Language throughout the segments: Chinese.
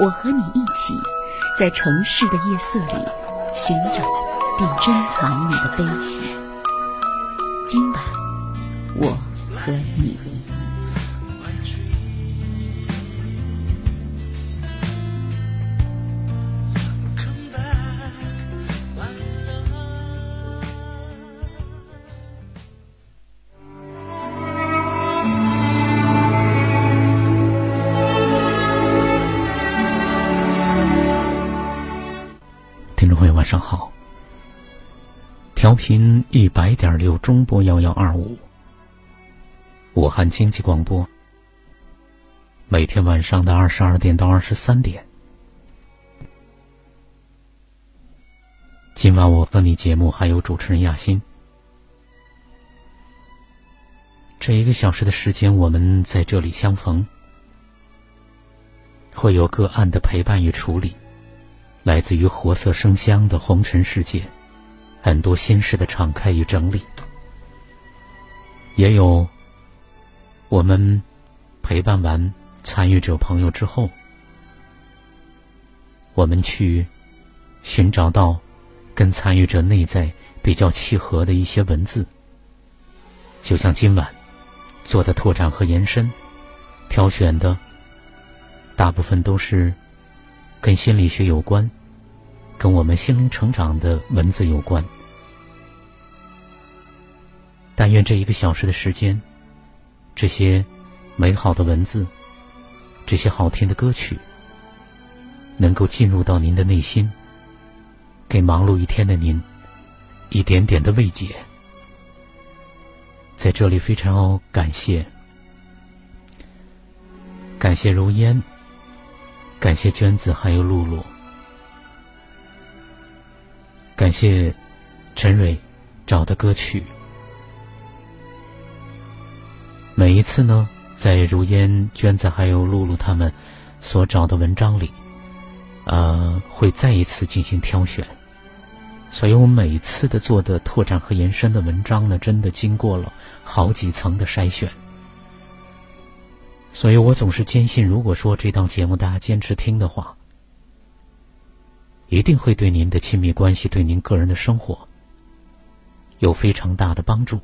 我和你一起，在城市的夜色里寻找并珍藏你的悲喜。今晚，我和你。频一百点六中波幺幺二五，武汉经济广播。每天晚上的二十二点到二十三点，今晚我和你节目还有主持人亚欣。这一个小时的时间，我们在这里相逢，会有个案的陪伴与处理。来自于活色生香的红尘世界，很多心事的敞开与整理，也有我们陪伴完参与者朋友之后，我们去寻找到跟参与者内在比较契合的一些文字，就像今晚做的拓展和延伸，挑选的大部分都是。跟心理学有关，跟我们心灵成长的文字有关。但愿这一个小时的时间，这些美好的文字，这些好听的歌曲，能够进入到您的内心，给忙碌一天的您一点点的慰藉。在这里，非常感谢，感谢如烟。感谢娟子，还有露露。感谢陈蕊找的歌曲。每一次呢，在如烟、娟子还有露露他们所找的文章里，呃，会再一次进行挑选。所以我每一次的做的拓展和延伸的文章呢，真的经过了好几层的筛选。所以我总是坚信，如果说这档节目大家坚持听的话，一定会对您的亲密关系、对您个人的生活有非常大的帮助。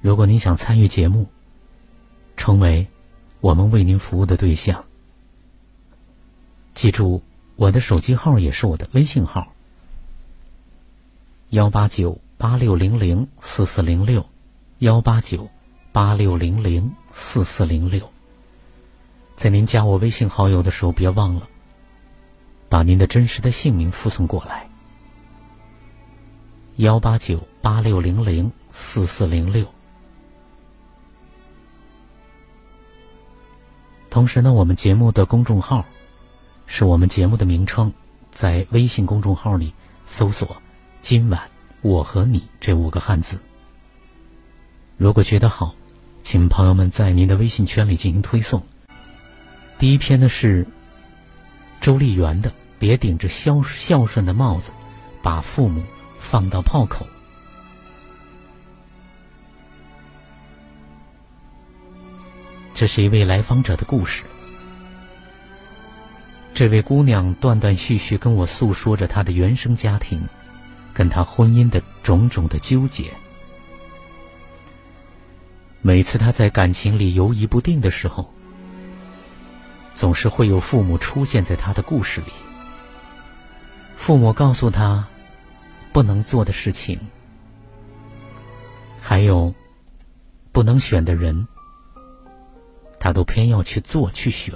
如果您想参与节目，成为我们为您服务的对象，记住我的手机号也是我的微信号：幺八九八六零零四四零六幺八九。八六零零四四零六，在您加我微信好友的时候，别忘了把您的真实的姓名附送过来。幺八九八六零零四四零六。同时呢，我们节目的公众号是我们节目的名称，在微信公众号里搜索“今晚我和你”这五个汉字。如果觉得好。请朋友们在您的微信圈里进行推送。第一篇呢是周丽媛的《别顶着孝孝顺的帽子，把父母放到炮口》。这是一位来访者的故事。这位姑娘断断续续跟我诉说着她的原生家庭，跟她婚姻的种种的纠结。每次他在感情里犹疑不定的时候，总是会有父母出现在他的故事里。父母告诉他不能做的事情，还有不能选的人，他都偏要去做去选。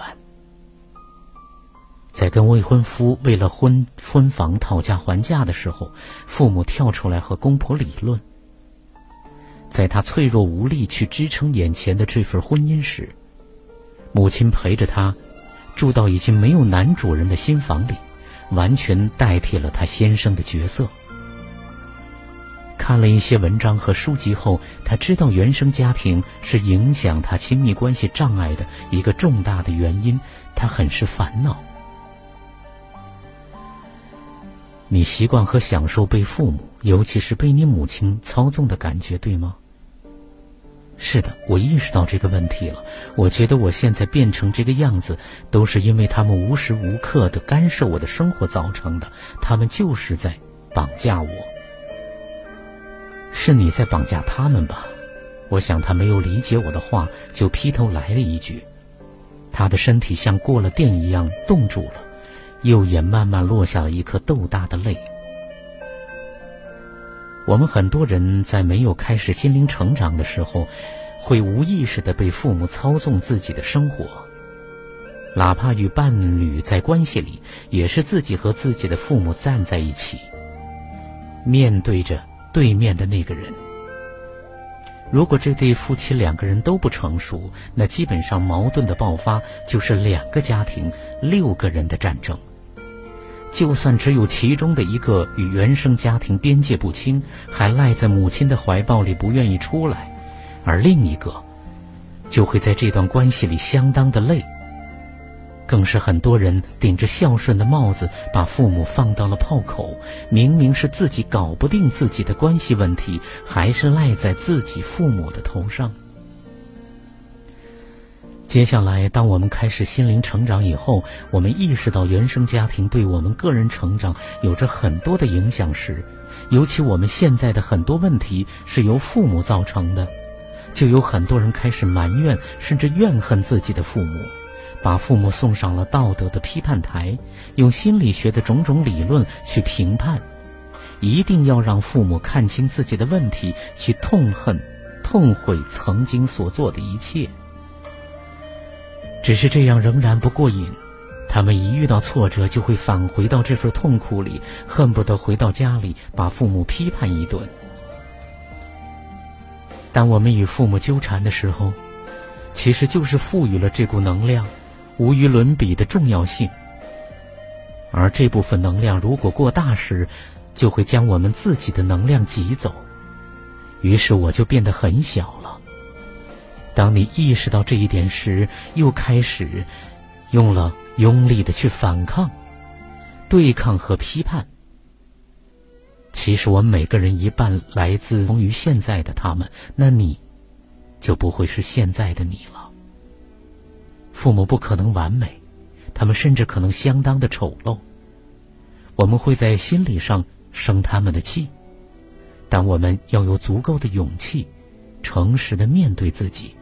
在跟未婚夫为了婚婚房讨价还价的时候，父母跳出来和公婆理论。在他脆弱无力去支撑眼前的这份婚姻时，母亲陪着他住到已经没有男主人的新房里，完全代替了他先生的角色。看了一些文章和书籍后，他知道原生家庭是影响他亲密关系障碍的一个重大的原因，他很是烦恼。你习惯和享受被父母，尤其是被你母亲操纵的感觉，对吗？是的，我意识到这个问题了。我觉得我现在变成这个样子，都是因为他们无时无刻的干涉我的生活造成的。他们就是在绑架我。是你在绑架他们吧？我想他没有理解我的话，就劈头来了一句。他的身体像过了电一样冻住了，右眼慢慢落下了一颗豆大的泪。我们很多人在没有开始心灵成长的时候，会无意识的被父母操纵自己的生活，哪怕与伴侣在关系里，也是自己和自己的父母站在一起，面对着对面的那个人。如果这对夫妻两个人都不成熟，那基本上矛盾的爆发就是两个家庭、六个人的战争。就算只有其中的一个与原生家庭边界不清，还赖在母亲的怀抱里不愿意出来，而另一个就会在这段关系里相当的累。更是很多人顶着孝顺的帽子，把父母放到了炮口。明明是自己搞不定自己的关系问题，还是赖在自己父母的头上。接下来，当我们开始心灵成长以后，我们意识到原生家庭对我们个人成长有着很多的影响时，尤其我们现在的很多问题是由父母造成的，就有很多人开始埋怨甚至怨恨自己的父母，把父母送上了道德的批判台，用心理学的种种理论去评判，一定要让父母看清自己的问题，去痛恨、痛悔曾经所做的一切。只是这样仍然不过瘾，他们一遇到挫折就会返回到这份痛苦里，恨不得回到家里把父母批判一顿。当我们与父母纠缠的时候，其实就是赋予了这股能量无与伦比的重要性。而这部分能量如果过大时，就会将我们自己的能量挤走，于是我就变得很小了。当你意识到这一点时，又开始用了用力的去反抗、对抗和批判。其实我们每个人一半来自于现在的他们，那你就不会是现在的你了。父母不可能完美，他们甚至可能相当的丑陋。我们会在心理上生他们的气，但我们要有足够的勇气，诚实的面对自己。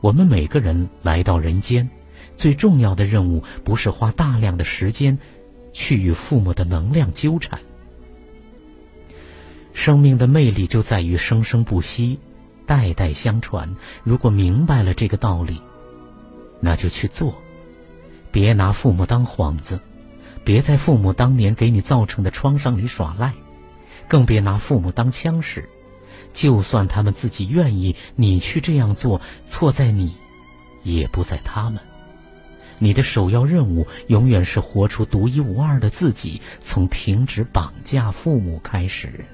我们每个人来到人间，最重要的任务不是花大量的时间去与父母的能量纠缠。生命的魅力就在于生生不息，代代相传。如果明白了这个道理，那就去做，别拿父母当幌子，别在父母当年给你造成的创伤里耍赖，更别拿父母当枪使。就算他们自己愿意，你去这样做，错在你，也不在他们。你的首要任务永远是活出独一无二的自己，从停止绑架父母开始。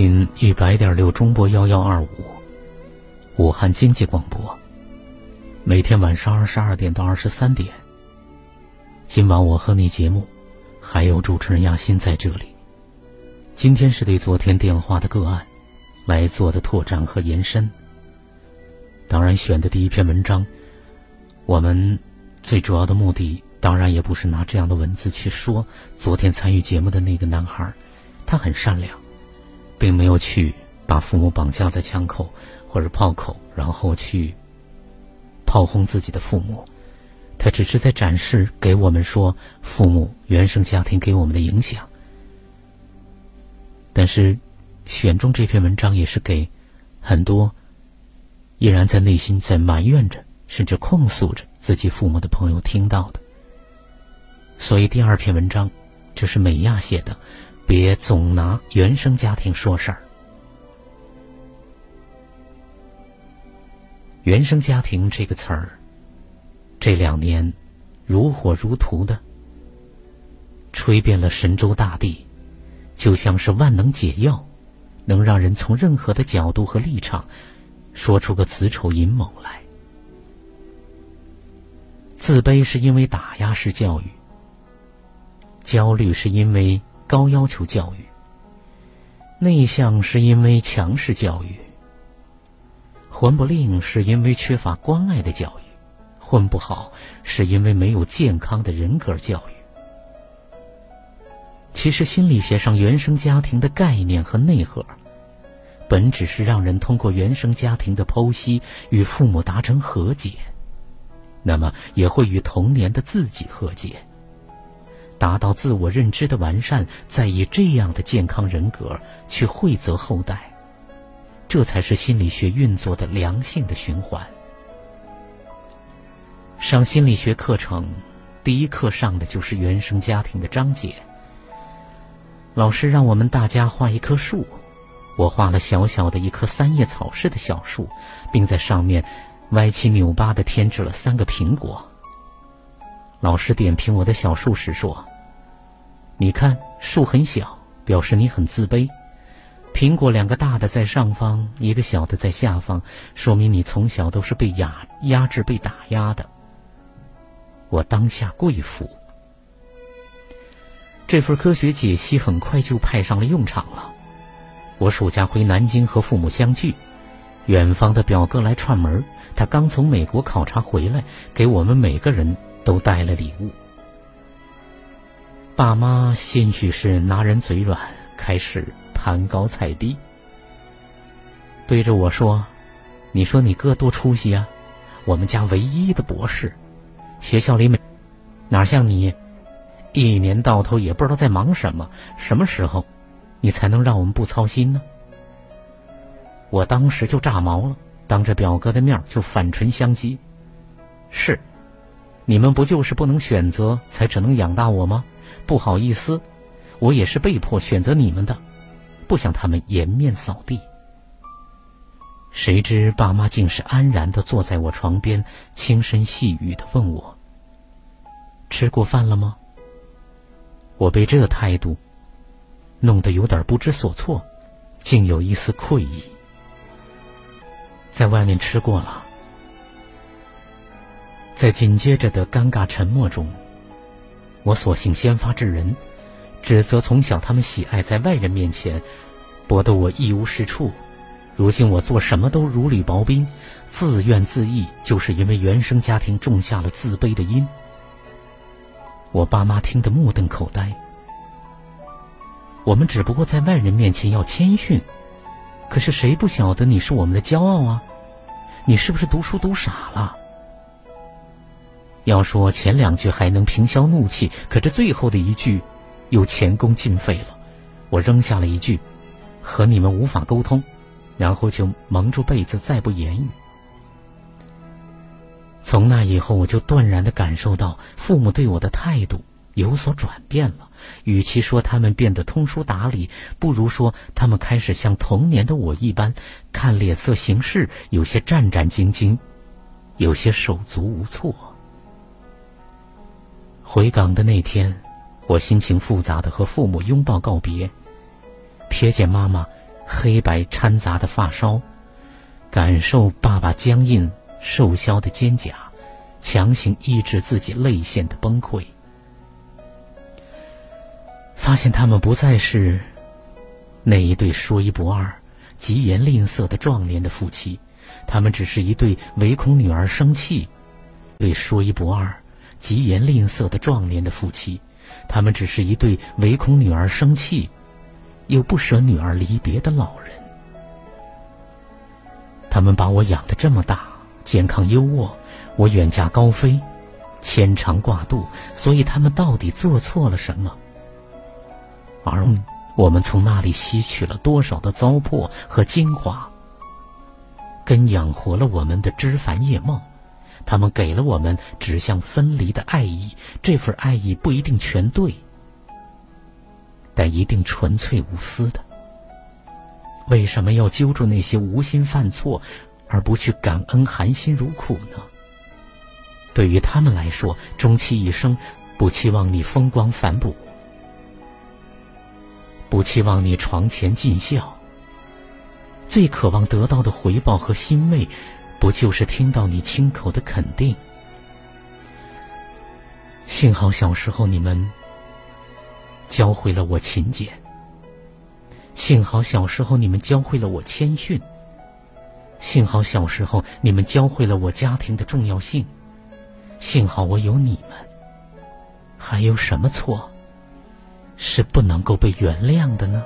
频一百点六中波幺幺二五，武汉经济广播，每天晚上二十二点到二十三点。今晚我和你节目，还有主持人亚欣在这里。今天是对昨天电话的个案来做的拓展和延伸。当然，选的第一篇文章，我们最主要的目的，当然也不是拿这样的文字去说昨天参与节目的那个男孩，他很善良。并没有去把父母绑架在枪口或者炮口，然后去炮轰自己的父母。他只是在展示给我们说父母原生家庭给我们的影响。但是，选中这篇文章也是给很多依然在内心在埋怨着，甚至控诉着自己父母的朋友听到的。所以，第二篇文章，这是美亚写的。别总拿原生家庭说事儿。原生家庭这个词儿，这两年如火如荼的吹遍了神州大地，就像是万能解药，能让人从任何的角度和立场说出个子丑寅卯来。自卑是因为打压式教育，焦虑是因为。高要求教育，内向是因为强势教育；混不吝是因为缺乏关爱的教育；混不好是因为没有健康的人格教育。其实，心理学上原生家庭的概念和内核，本只是让人通过原生家庭的剖析与父母达成和解，那么也会与童年的自己和解。达到自我认知的完善，再以这样的健康人格去惠泽后代，这才是心理学运作的良性的循环。上心理学课程，第一课上的就是原生家庭的章节。老师让我们大家画一棵树，我画了小小的一棵三叶草似的小树，并在上面歪七扭八的添置了三个苹果。老师点评我的小树时说。你看，树很小，表示你很自卑。苹果两个大的在上方，一个小的在下方，说明你从小都是被压压制、被打压的。我当下跪服。这份科学解析很快就派上了用场了。我暑假回南京和父母相聚，远方的表哥来串门，他刚从美国考察回来，给我们每个人都带了礼物。爸妈兴许是拿人嘴软，开始攀高踩低，对着我说：“你说你哥多出息啊，我们家唯一的博士，学校里每哪像你，一年到头也不知道在忙什么，什么时候你才能让我们不操心呢？我当时就炸毛了，当着表哥的面就反唇相讥：“是，你们不就是不能选择，才只能养大我吗？不好意思，我也是被迫选择你们的，不想他们颜面扫地。”谁知爸妈竟是安然的坐在我床边，轻声细语的问我：“吃过饭了吗？”我被这态度弄得有点不知所措，竟有一丝愧意。在外面吃过了，在紧接着的尴尬沉默中，我索性先发制人，指责从小他们喜爱在外人面前博得我一无是处。如今我做什么都如履薄冰，自怨自艾，就是因为原生家庭种下了自卑的因。我爸妈听得目瞪口呆。我们只不过在外人面前要谦逊，可是谁不晓得你是我们的骄傲啊？你是不是读书读傻了？要说前两句还能平消怒气，可这最后的一句，又前功尽废了。我扔下了一句：“和你们无法沟通。”然后就蒙住被子，再不言语。从那以后，我就断然的感受到父母对我的态度有所转变了。与其说他们变得通书达理，不如说他们开始像童年的我一般，看脸色行事，有些战战兢兢，有些手足无措。回港的那天，我心情复杂的和父母拥抱告别，瞥见妈妈。黑白掺杂的发梢，感受爸爸僵硬瘦削的肩胛，强行抑制自己泪腺的崩溃。发现他们不再是那一对说一不二、疾言吝啬的壮年的夫妻，他们只是一对唯恐女儿生气、对说一不二、疾言吝啬的壮年的夫妻，他们只是一对唯恐女儿生气。又不舍女儿离别的老人，他们把我养得这么大，健康优渥，我远嫁高飞，牵肠挂肚，所以他们到底做错了什么？而我们从那里吸取了多少的糟粕和精华？跟养活了我们的枝繁叶茂，他们给了我们指向分离的爱意，这份爱意不一定全对。但一定纯粹无私的。为什么要揪住那些无心犯错，而不去感恩含辛茹苦呢？对于他们来说，终其一生，不期望你风光反哺，不期望你床前尽孝。最渴望得到的回报和欣慰，不就是听到你亲口的肯定？幸好小时候你们。教会了我勤俭。幸好小时候你们教会了我谦逊。幸好小时候你们教会了我家庭的重要性。幸好我有你们。还有什么错是不能够被原谅的呢？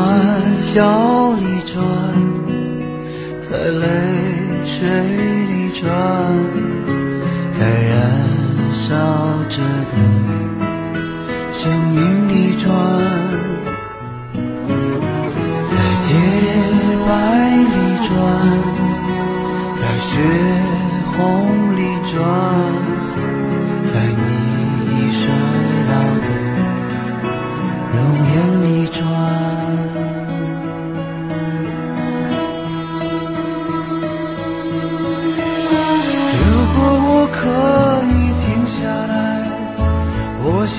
欢笑里转，在泪水里转，在燃。烧着的生命里转，在洁白里转，在血红里转，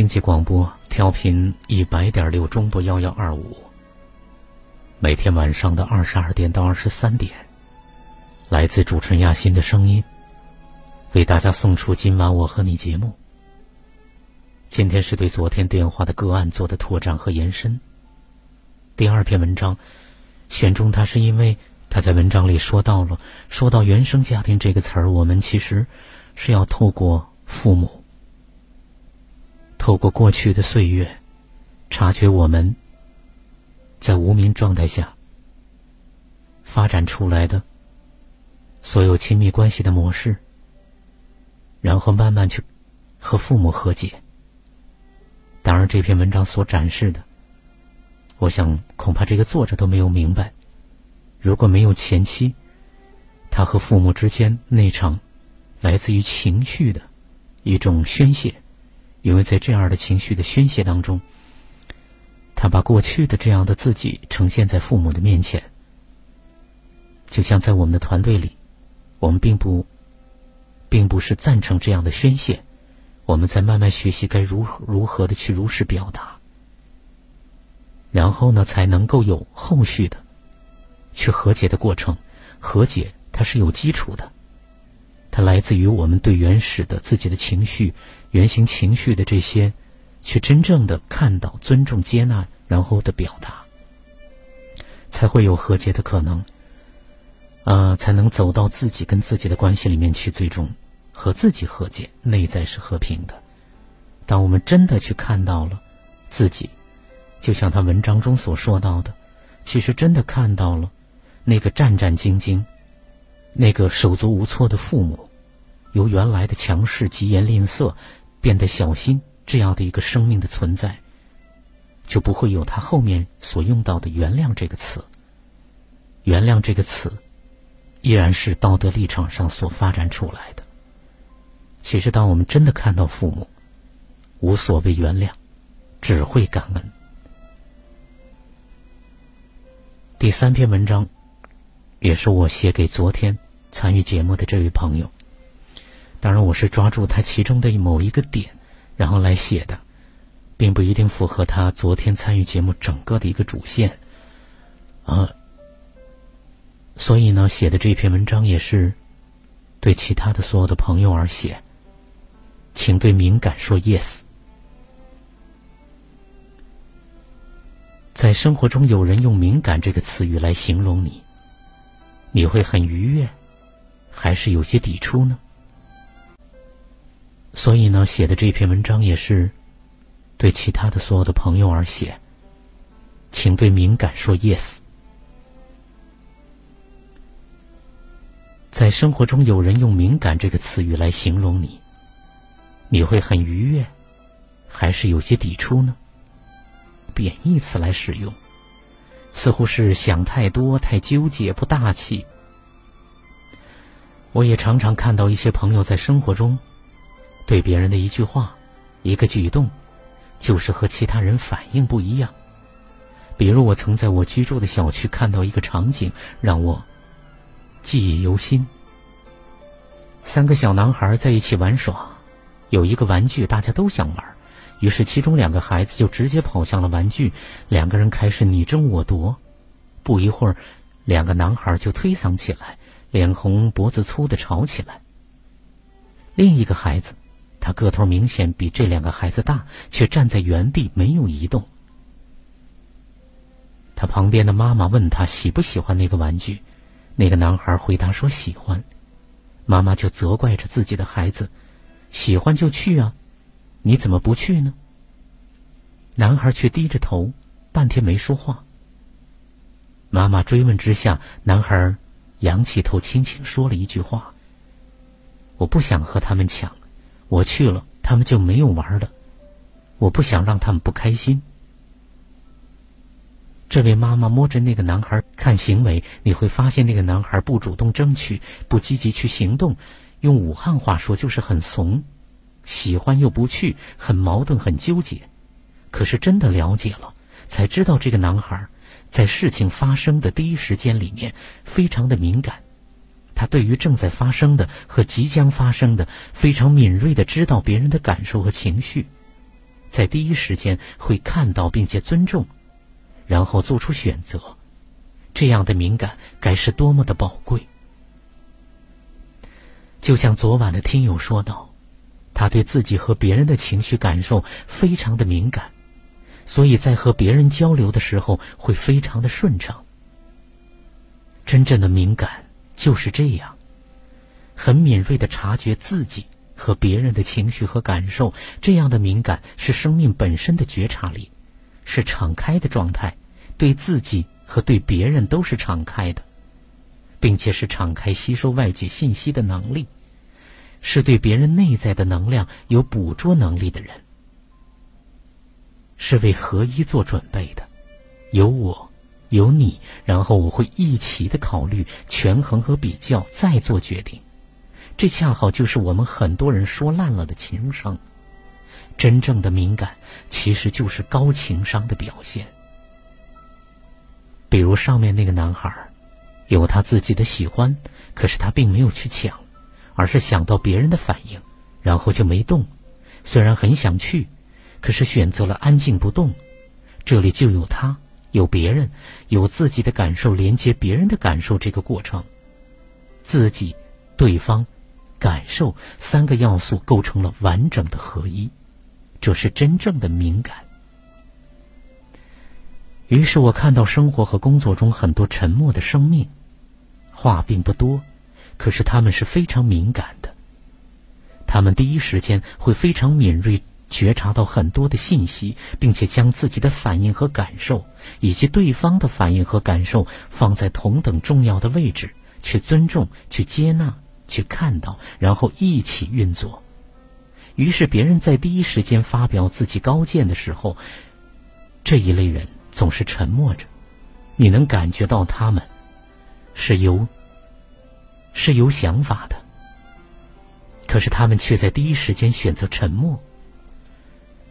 经济广播调频一百点六中波幺幺二五，每天晚上的二十二点到二十三点，来自主持人亚欣的声音，为大家送出今晚我和你节目。今天是对昨天电话的个案做的拓展和延伸。第二篇文章选中它是因为他在文章里说到了说到原生家庭这个词儿，我们其实是要透过父母。透过过去的岁月，察觉我们在无名状态下发展出来的所有亲密关系的模式，然后慢慢去和父母和解。当然，这篇文章所展示的，我想恐怕这个作者都没有明白，如果没有前妻他和父母之间那场来自于情绪的一种宣泄。因为在这样的情绪的宣泄当中，他把过去的这样的自己呈现在父母的面前，就像在我们的团队里，我们并不，并不是赞成这样的宣泄，我们在慢慢学习该如何如何的去如实表达，然后呢，才能够有后续的去和解的过程。和解它是有基础的，它来自于我们对原始的自己的情绪。原型情绪的这些，去真正的看到、尊重、接纳，然后的表达，才会有和解的可能。呃，才能走到自己跟自己的关系里面去，最终和自己和解，内在是和平的。当我们真的去看到了自己，就像他文章中所说到的，其实真的看到了那个战战兢兢、那个手足无措的父母，由原来的强势、疾言吝啬，变得小心，这样的一个生命的存在，就不会有他后面所用到的“原谅”这个词。原谅这个词，依然是道德立场上所发展出来的。其实，当我们真的看到父母，无所谓原谅，只会感恩。第三篇文章，也是我写给昨天参与节目的这位朋友。当然，我是抓住他其中的某一个点，然后来写的，并不一定符合他昨天参与节目整个的一个主线。啊，所以呢，写的这篇文章也是对其他的所有的朋友而写，请对敏感说 yes。在生活中，有人用“敏感”这个词语来形容你，你会很愉悦，还是有些抵触呢？所以呢，写的这篇文章也是对其他的所有的朋友而写，请对“敏感”说 yes。在生活中，有人用“敏感”这个词语来形容你，你会很愉悦，还是有些抵触呢？贬义词来使用，似乎是想太多、太纠结、不大气。我也常常看到一些朋友在生活中，对别人的一句话、一个举动，就是和其他人反应不一样。比如，我曾在我居住的小区看到一个场景，让我记忆犹新。三个小男孩在一起玩耍，有一个玩具大家都想玩。于是，其中两个孩子就直接跑向了玩具，两个人开始你争我夺。不一会儿，两个男孩就推搡起来，脸红脖子粗的吵起来。另一个孩子，他个头明显比这两个孩子大，却站在原地没有移动。他旁边的妈妈问他喜不喜欢那个玩具，那个男孩回答说喜欢。妈妈就责怪着自己的孩子：“喜欢就去啊。”你怎么不去呢？男孩却低着头，半天没说话。妈妈追问之下，男孩仰起头，轻轻说了一句话：“我不想和他们抢，我去了，他们就没有玩的。我不想让他们不开心。”这位妈妈摸着那个男孩看行为，你会发现那个男孩不主动争取，不积极去行动，用武汉话说就是很怂。喜欢又不去，很矛盾，很纠结。可是真的了解了，才知道这个男孩在事情发生的第一时间里面非常的敏感。他对于正在发生的和即将发生的非常敏锐的知道别人的感受和情绪，在第一时间会看到并且尊重，然后做出选择。这样的敏感该是多么的宝贵！就像昨晚的听友说道。他对自己和别人的情绪感受非常的敏感，所以在和别人交流的时候会非常的顺畅。真正的敏感就是这样，很敏锐的察觉自己和别人的情绪和感受。这样的敏感是生命本身的觉察力，是敞开的状态，对自己和对别人都是敞开的，并且是敞开吸收外界信息的能力。是对别人内在的能量有捕捉能力的人，是为合一做准备的。有我，有你，然后我会一起的考虑、权衡和比较，再做决定。这恰好就是我们很多人说烂了的情商。真正的敏感，其实就是高情商的表现。比如上面那个男孩，有他自己的喜欢，可是他并没有去抢。而是想到别人的反应，然后就没动。虽然很想去，可是选择了安静不动。这里就有他，有别人，有自己的感受连接别人的感受这个过程。自己、对方、感受三个要素构成了完整的合一，这是真正的敏感。于是我看到生活和工作中很多沉默的生命。话并不多，可是他们是非常敏感的。他们第一时间会非常敏锐觉察到很多的信息，并且将自己的反应和感受，以及对方的反应和感受放在同等重要的位置，去尊重、去接纳、去看到，然后一起运作。于是，别人在第一时间发表自己高见的时候，这一类人总是沉默着。你能感觉到他们是有是有想法的，可是他们却在第一时间选择沉默。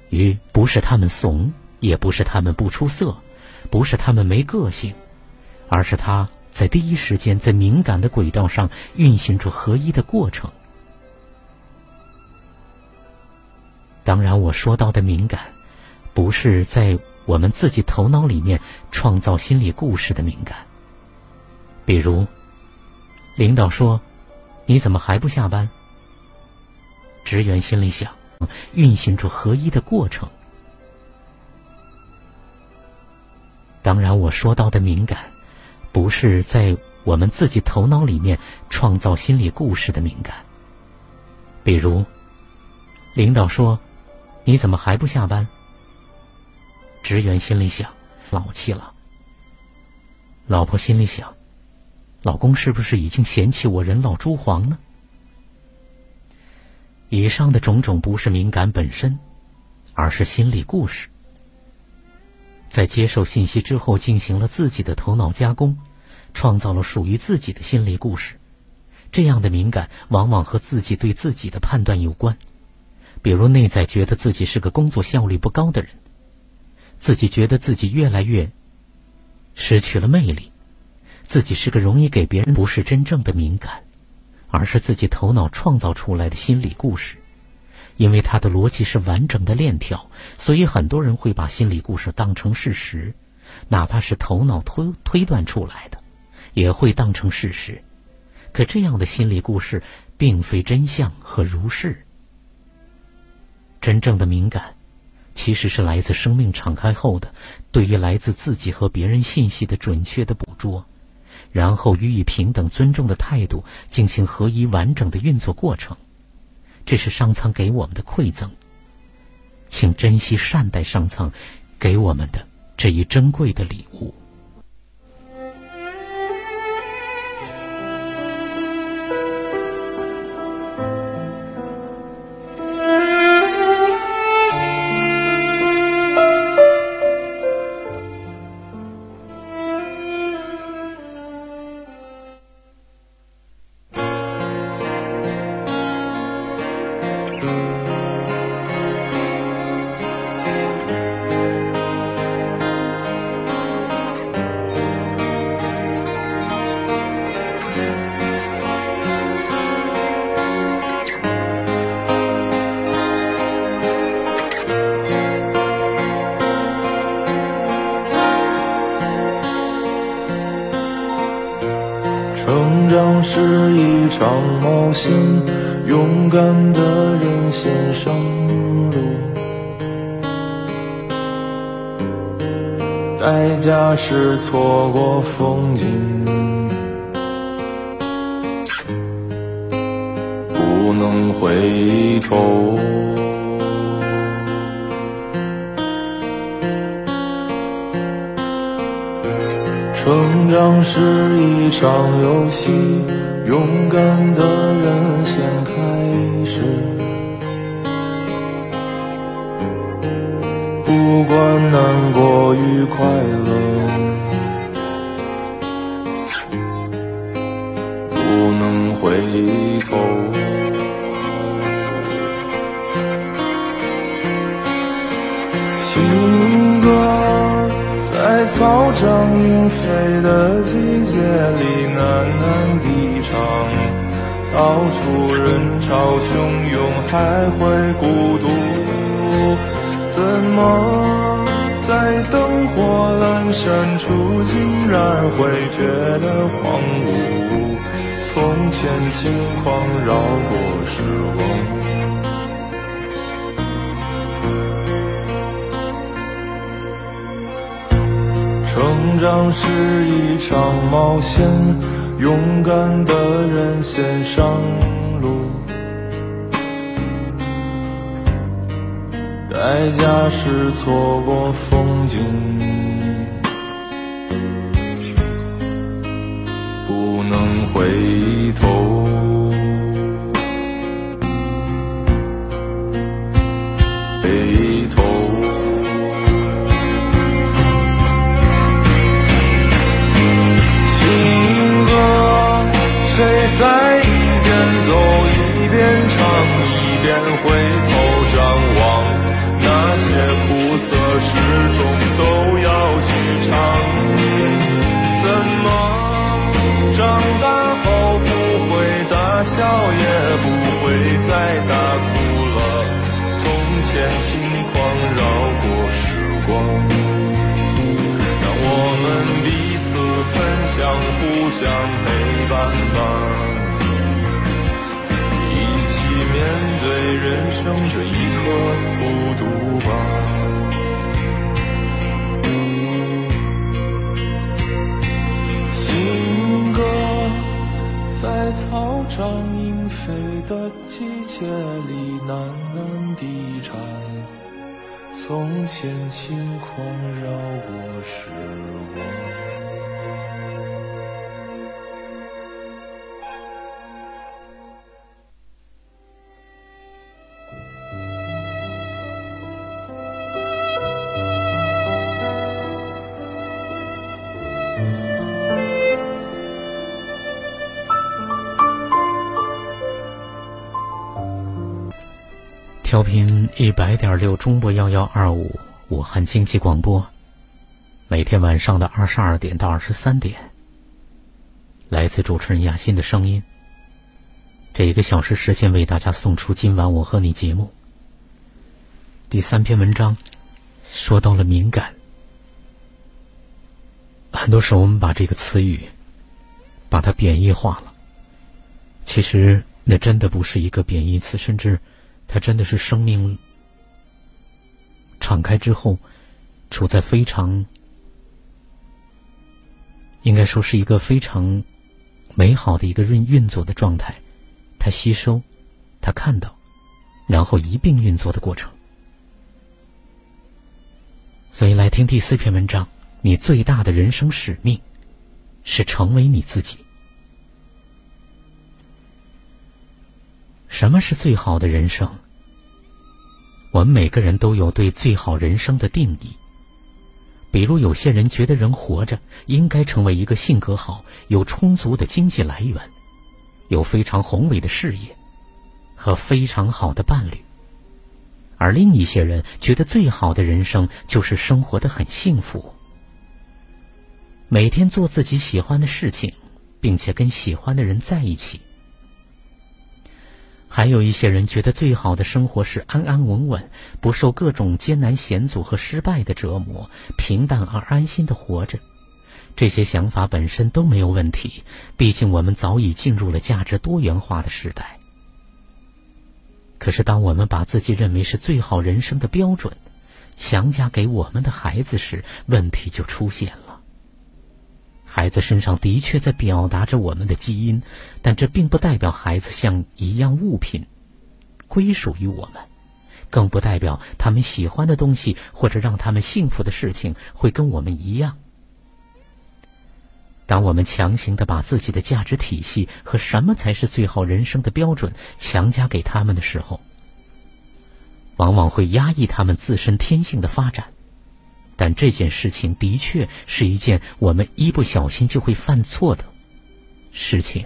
于不是他们怂，也不是他们不出色，不是他们没个性，而是他在第一时间在敏感的轨道上运行出合一的过程。当然，我说到的敏感，不是在我们自己头脑里面创造心理故事的敏感。比如，领导说：“你怎么还不下班？”职员心里想，运行出合一的过程。当然，我说到的敏感，不是在我们自己头脑里面创造心理故事的敏感。比如，领导说。你怎么还不下班？职员心里想，老气了。老婆心里想，老公是不是已经嫌弃我人老珠黄呢？以上的种种不是敏感本身，而是心理故事。在接受信息之后，进行了自己的头脑加工，创造了属于自己的心理故事。这样的敏感，往往和自己对自己的判断有关。比如内在觉得自己是个工作效率不高的人，自己觉得自己越来越失去了魅力，自己是个容易给别人不是真正的敏感，而是自己头脑创造出来的心理故事。因为它的逻辑是完整的链条，所以很多人会把心理故事当成事实，哪怕是头脑推推断出来的，也会当成事实。可这样的心理故事并非真相和如是。真正的敏感，其实是来自生命敞开后的对于来自自己和别人信息的准确的捕捉，然后予以平等尊重的态度进行合一完整的运作过程。这是上苍给我们的馈赠，请珍惜善待上苍给我们的这一珍贵的礼物。错过风景，不能回头。成长是一场游戏。勇敢的人先开始，不管难过与快乐，回头。新歌在草长莺飞的季节里喃喃地。到处人潮汹涌，还会孤独？怎么在灯火阑珊处，竟然会觉得荒芜？从前轻狂绕过时光。成长是一场冒险。勇敢的人先上路，代价是错过风景，不能回头。回头。情歌，谁在一边走一边唱，一边回头张望？那些苦涩始终都长大后不会大笑，也不会再大哭了？从前轻狂绕过时光。让我们彼此分享，互相陪伴吧，一起面对人生这一刻孤独吧。在草长莺飞的季节里喃喃低唱。从前轻狂绕过时光。调频一百点六中波幺幺二五，武汉经济广播，每天晚上的二十二点到二十三点，来自主持人雅欣的声音。这一个小时时间为大家送出今晚我和你节目。第三篇文章说到了敏感，很多时候我们把这个词语把它贬义化了，其实那真的不是一个贬义词，甚至。它真的是生命敞开之后，处在非常应该说是一个非常美好的一个运运作的状态。它吸收，它看到，然后一并运作的过程。所以，来听第四篇文章：你最大的人生使命是成为你自己。什么是最好的人生？我们每个人都有对最好人生的定义。比如，有些人觉得人活着应该成为一个性格好、有充足的经济来源、有非常宏伟的事业和非常好的伴侣；而另一些人觉得最好的人生就是生活的很幸福，每天做自己喜欢的事情，并且跟喜欢的人在一起。还有一些人觉得最好的生活是安安稳稳，不受各种艰难险阻和失败的折磨，平淡而安心的活着。这些想法本身都没有问题，毕竟我们早已进入了价值多元化的时代。可是，当我们把自己认为是最好人生的标准强加给我们的孩子时，问题就出现了。孩子身上的确在表达着我们的基因，但这并不代表孩子像一样物品归属于我们，更不代表他们喜欢的东西或者让他们幸福的事情会跟我们一样。当我们强行的把自己的价值体系和什么才是最好人生的标准强加给他们的时候，往往会压抑他们自身天性的发展。但这件事情的确是一件我们一不小心就会犯错的事情。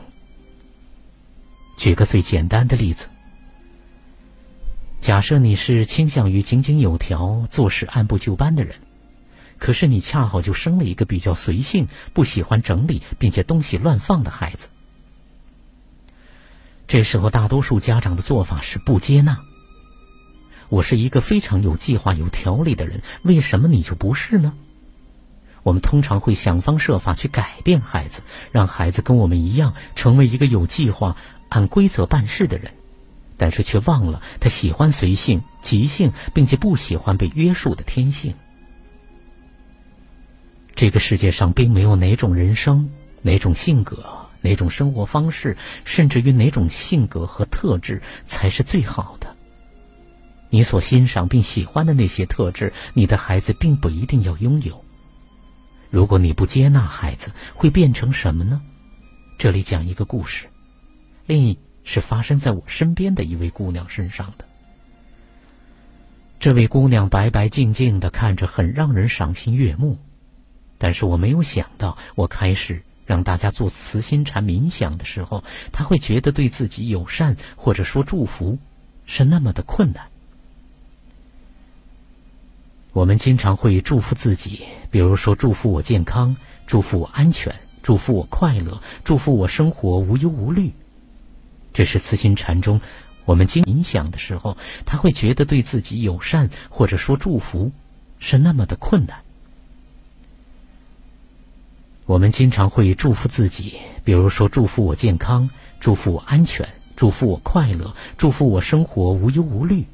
举个最简单的例子，假设你是倾向于井井有条、做事按部就班的人，可是你恰好就生了一个比较随性、不喜欢整理并且东西乱放的孩子。这时候，大多数家长的做法是不接纳。我是一个非常有计划、有条理的人，为什么你就不是呢？我们通常会想方设法去改变孩子，让孩子跟我们一样，成为一个有计划、按规则办事的人，但是却忘了他喜欢随性、即兴，并且不喜欢被约束的天性。这个世界上并没有哪种人生、哪种性格、哪种生活方式，甚至于哪种性格和特质才是最好的。你所欣赏并喜欢的那些特质，你的孩子并不一定要拥有。如果你不接纳孩子，会变成什么呢？这里讲一个故事，另一是发生在我身边的一位姑娘身上的。这位姑娘白白净净的，看着很让人赏心悦目。但是我没有想到，我开始让大家做慈心禅冥想的时候，她会觉得对自己友善或者说祝福是那么的困难。我们经常会祝福自己，比如说祝福我健康，祝福我安全，祝福我快乐，祝福我生活无忧无虑。这是慈心禅中。我们经冥想的时候，他会觉得对自己友善或者说祝福是那么的困难。我们经常会祝福自己，比如说祝福我健康，祝福我安全，祝福我快乐，祝福我生活无忧无虑。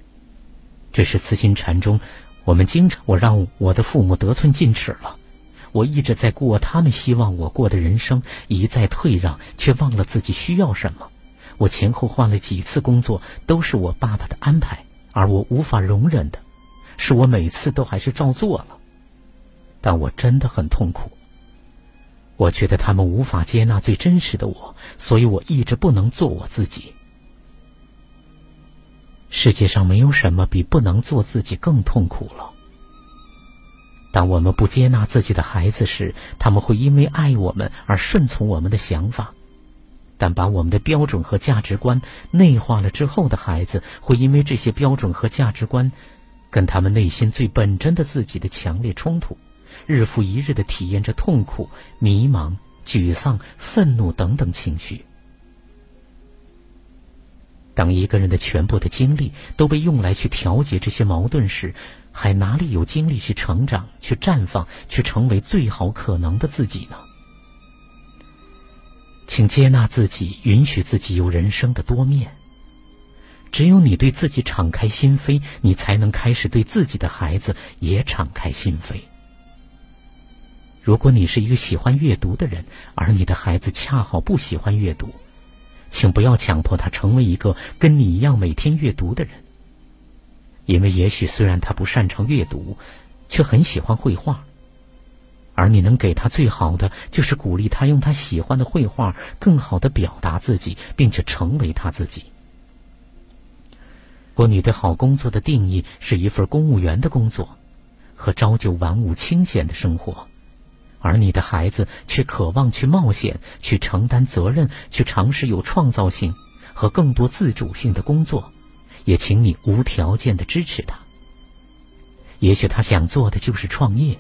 这是慈心禅中，我们经常我让我的父母得寸进尺了，我一直在过他们希望我过的人生，一再退让，却忘了自己需要什么。我前后换了几次工作，都是我爸爸的安排，而我无法容忍的，是我每次都还是照做了，但我真的很痛苦。我觉得他们无法接纳最真实的我，所以我一直不能做我自己。世界上没有什么比不能做自己更痛苦了。当我们不接纳自己的孩子时，他们会因为爱我们而顺从我们的想法。但把我们的标准和价值观内化了之后的孩子，会因为这些标准和价值观，跟他们内心最本真的自己的强烈冲突，日复一日的体验着痛苦、迷茫、沮丧、愤怒等等情绪。当一个人的全部的精力都被用来去调节这些矛盾时，还哪里有精力去成长、去绽放、去成为最好可能的自己呢？请接纳自己，允许自己有人生的多面。只有你对自己敞开心扉，你才能开始对自己的孩子也敞开心扉。如果你是一个喜欢阅读的人，而你的孩子恰好不喜欢阅读，请不要强迫他成为一个跟你一样每天阅读的人。因为也许虽然他不擅长阅读，却很喜欢绘画。而你能给他最好的，就是鼓励他用他喜欢的绘画，更好的表达自己，并且成为他自己。如果你对好工作的定义是一份公务员的工作，和朝九晚五清闲的生活，而你的孩子却渴望去冒险、去承担责任、去尝试有创造性和更多自主性的工作，也请你无条件的支持他。也许他想做的就是创业。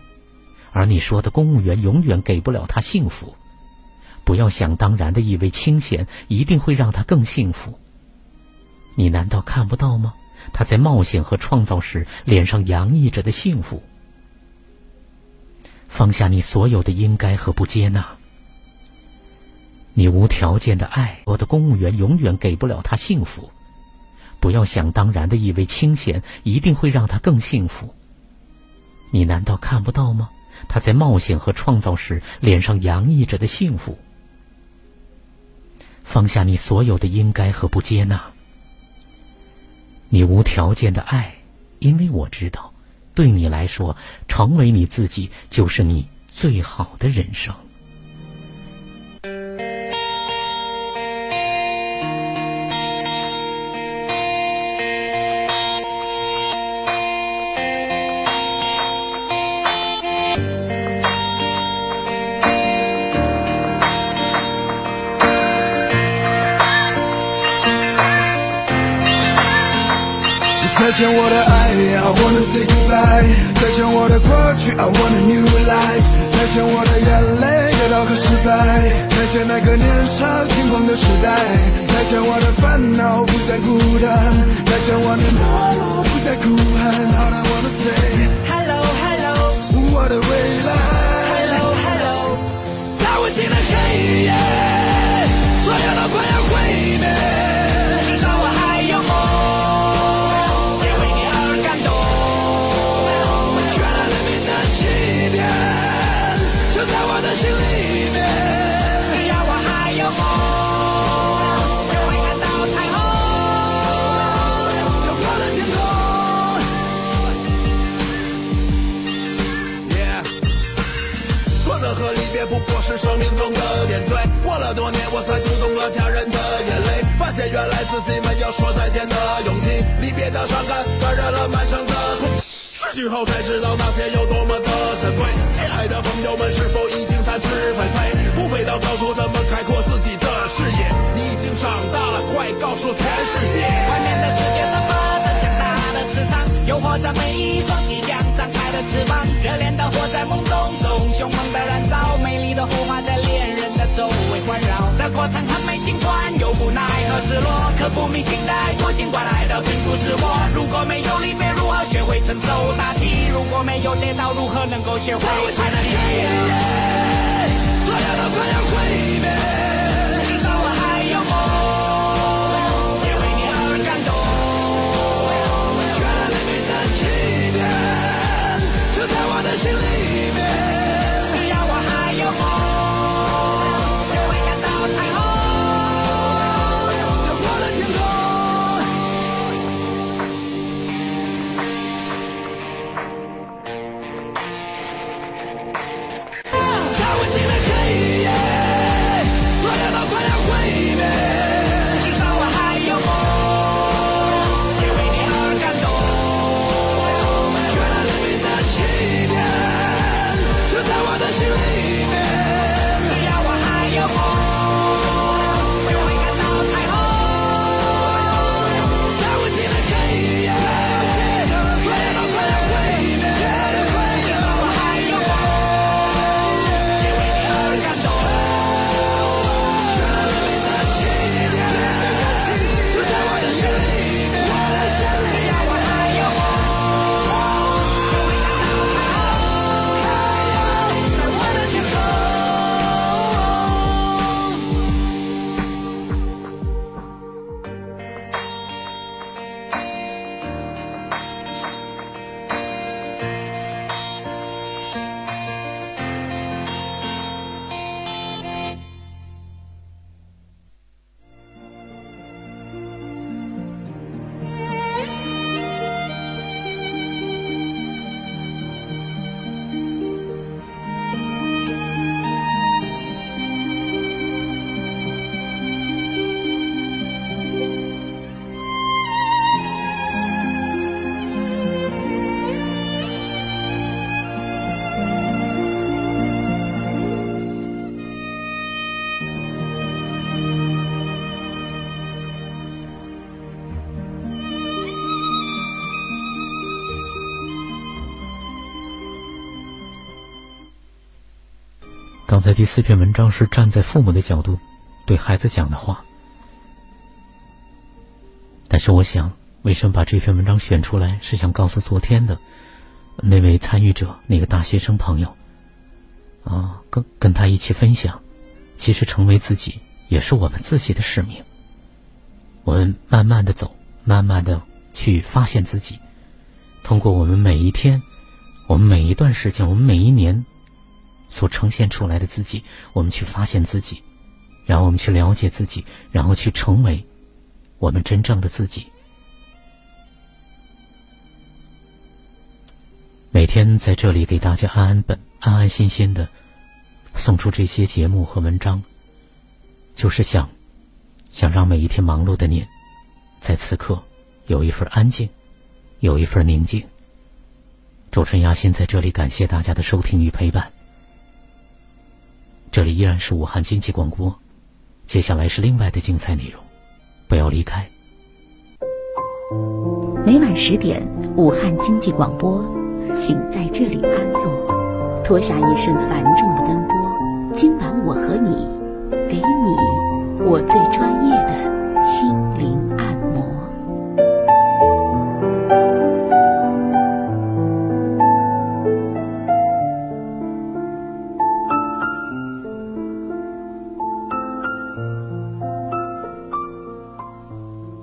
而你说的公务员永远给不了他幸福，不要想当然的以为清闲一定会让他更幸福。你难道看不到吗？他在冒险和创造时脸上洋溢着的幸福。放下你所有的应该和不接纳，你无条件的爱我的公务员永远给不了他幸福，不要想当然的以为清闲一定会让他更幸福。你难道看不到吗？他在冒险和创造时脸上洋溢着的幸福。放下你所有的应该和不接纳，你无条件的爱，因为我知道，对你来说，成为你自己就是你最好的人生。再见我的爱，I wanna say goodbye。再见我的过去，I want a new life。再见我的眼泪，跌倒和失败。再见那个年少轻狂的时代。再见我的烦恼，不再孤单。再见我的懦弱，不再哭喊。All I wanna say Hello Hello 我的未来。Hello Hello，在无尽的黑夜，自己没有说再见的勇气，离别的伤感感染了满城的空气。失去后才知道那些有多么的珍贵。亲爱的朋友们，是否已经展翅纷飞，不飞到高处，怎么开阔自己的视野？你已经长大了，快告诉全世界！外面的世界散发着强大的磁场，诱惑着每一双即将张开的翅膀。热恋的火在懵懂中凶猛的燃烧，美丽的火花在恋人环绕。这过程很美，尽管有无奈和失落，刻骨铭心的爱，过尽管来的并不是我。如果没有离别，如何学会承受打击？如果没有跌倒，如何能够学会爬起？所有的快要归。刚才第四篇文章是站在父母的角度对孩子讲的话，但是我想，为什么把这篇文章选出来，是想告诉昨天的那位参与者，那个大学生朋友，啊，跟跟他一起分享，其实成为自己也是我们自己的使命。我们慢慢的走，慢慢的去发现自己，通过我们每一天，我们每一段时间，我们每一年。所呈现出来的自己，我们去发现自己，然后我们去了解自己，然后去成为我们真正的自己。每天在这里给大家安安本、安安心心的送出这些节目和文章，就是想想让每一天忙碌的您，在此刻有一份安静，有一份宁静。主持人亚欣在这里感谢大家的收听与陪伴。这里依然是武汉经济广播，接下来是另外的精彩内容，不要离开。每晚十点，武汉经济广播，请在这里安坐，脱下一身繁重的奔波。今晚我和你，给你我最专业的